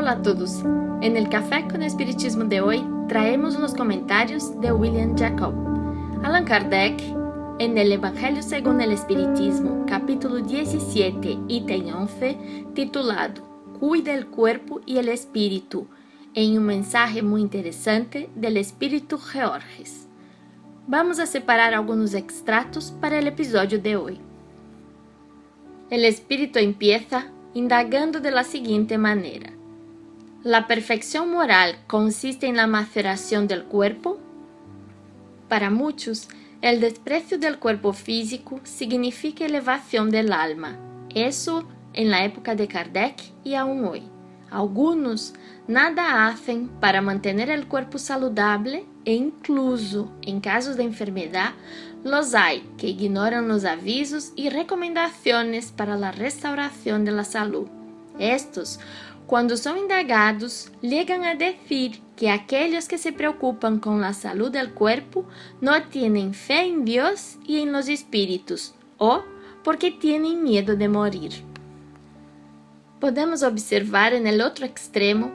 Hola a todos. En el Café con Espiritismo de hoy traemos unos comentarios de William Jacob. Allan Kardec, en el Evangelio según el Espiritismo, capítulo 17, ítem 11, titulado Cuida el cuerpo y el espíritu, en un mensaje muy interesante del Espíritu Georges. Vamos a separar algunos extractos para el episodio de hoy. El espíritu empieza indagando de la siguiente manera. ¿La perfección moral consiste en la maceración del cuerpo? Para muchos, el desprecio del cuerpo físico significa elevación del alma. Eso en la época de Kardec y aún hoy. Algunos nada hacen para mantener el cuerpo saludable e incluso en casos de enfermedad los hay que ignoran los avisos y recomendaciones para la restauración de la salud. Estos, cuando son indagados, llegan a decir que aquellos que se preocupan con la salud del cuerpo no tienen fe en Dios y en los espíritus, o porque tienen miedo de morir. Podemos observar en el otro extremo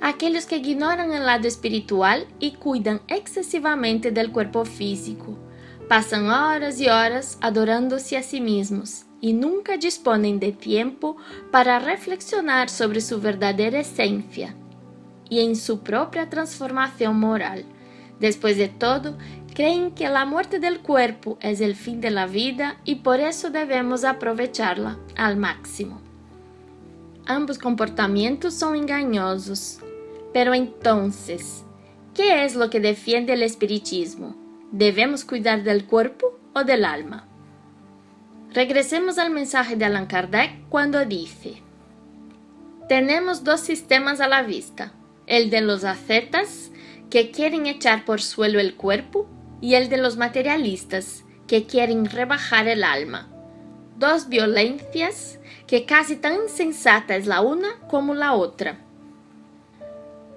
aquellos que ignoran el lado espiritual y cuidan excesivamente del cuerpo físico. Pasan horas y horas adorándose a sí mismos y nunca disponen de tiempo para reflexionar sobre su verdadera esencia y en su propia transformación moral. Después de todo, creen que la muerte del cuerpo es el fin de vida y por eso debemos aprovecharla al máximo. Ambos comportamientos son engañosos. Pero entonces, ¿qué es lo que defiende el espiritismo? ¿Debemos cuidar del cuerpo o del alma? Regresemos al mensaje de Allan Kardec cuando dice, tenemos dos sistemas a la vista, el de los ascetas, que quieren echar por suelo el cuerpo, y el de los materialistas, que quieren rebajar el alma. Dos violencias que casi tan insensata es la una como la otra.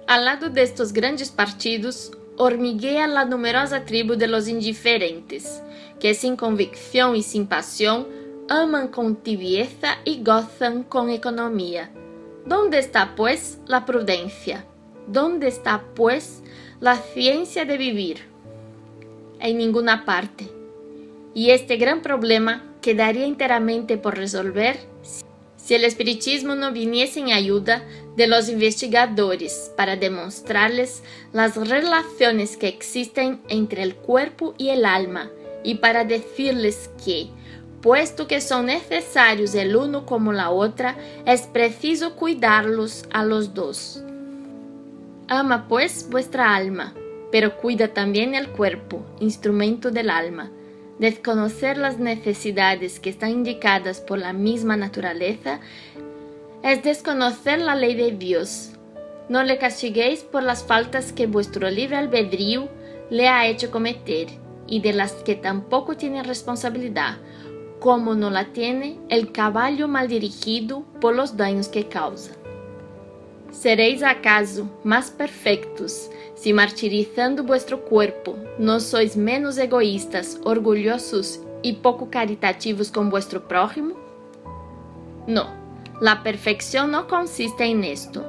Al lado de estos grandes partidos, hormiguea la numerosa tribu de los indiferentes, que sin convicción y sin pasión aman con tibieza y gozan con economía. ¿Dónde está, pues, la prudencia? ¿Dónde está, pues, la ciencia de vivir? En ninguna parte. Y este gran problema quedaría enteramente por resolver si el espiritismo no viniese en ayuda de los investigadores para demostrarles las relaciones que existen entre el cuerpo y el alma y para decirles que, puesto que son necesarios el uno como la otra, es preciso cuidarlos a los dos. Ama pues vuestra alma, pero cuida también el cuerpo, instrumento del alma Desconocer las necesidades que están indicadas por la misma naturaleza es desconocer la ley de Dios. No le castiguéis por las faltas que vuestro libre albedrío le ha hecho cometer y de las que tampoco tiene responsabilidad, como no la tiene el caballo mal dirigido por los daños que causa. ¿Seréis acaso más perfectos si martirizando vuestro cuerpo no sois menos egoístas, orgullosos y poco caritativos con vuestro prójimo? No, la perfección no consiste en esto.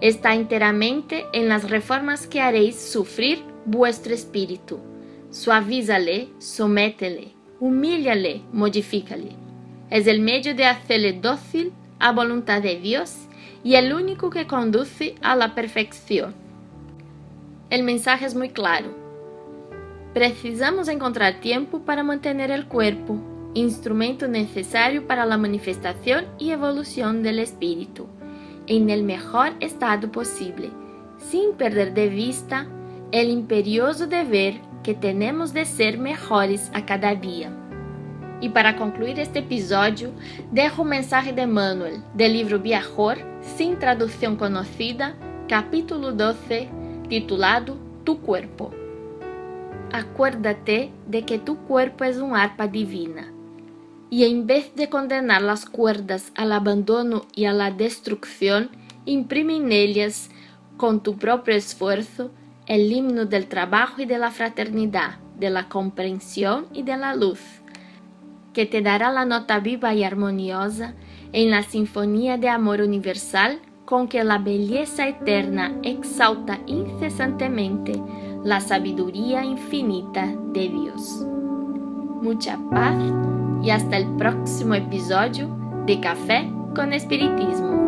Está enteramente en las reformas que haréis sufrir vuestro espíritu. Suavízale, sométele, humíllale, modifícale. Es el medio de hacerle dócil a voluntad de Dios y el único que conduce a la perfección. El mensaje es muy claro. Precisamos encontrar tiempo para mantener el cuerpo, instrumento necesario para la manifestación y evolución del espíritu, en el mejor estado posible, sin perder de vista el imperioso deber que tenemos de ser mejores a cada día. E para concluir este episódio, dejo mensaje de Manuel, do livro Viajor, sem tradução conhecida, capítulo 12, titulado Tu Corpo. Acuérdate de que tu corpo é um arpa divina. E em vez de condenar as cuerdas ao abandono e à destruição, imprime nelas, com tu próprio esforço, el himno do trabalho e da fraternidade, da compreensão e da luz. Que te dará la nota viva y armoniosa en la sinfonía de amor universal con que la belleza eterna exalta incesantemente la sabiduría infinita de Dios. Mucha paz y hasta el próximo episodio de Café con Espiritismo.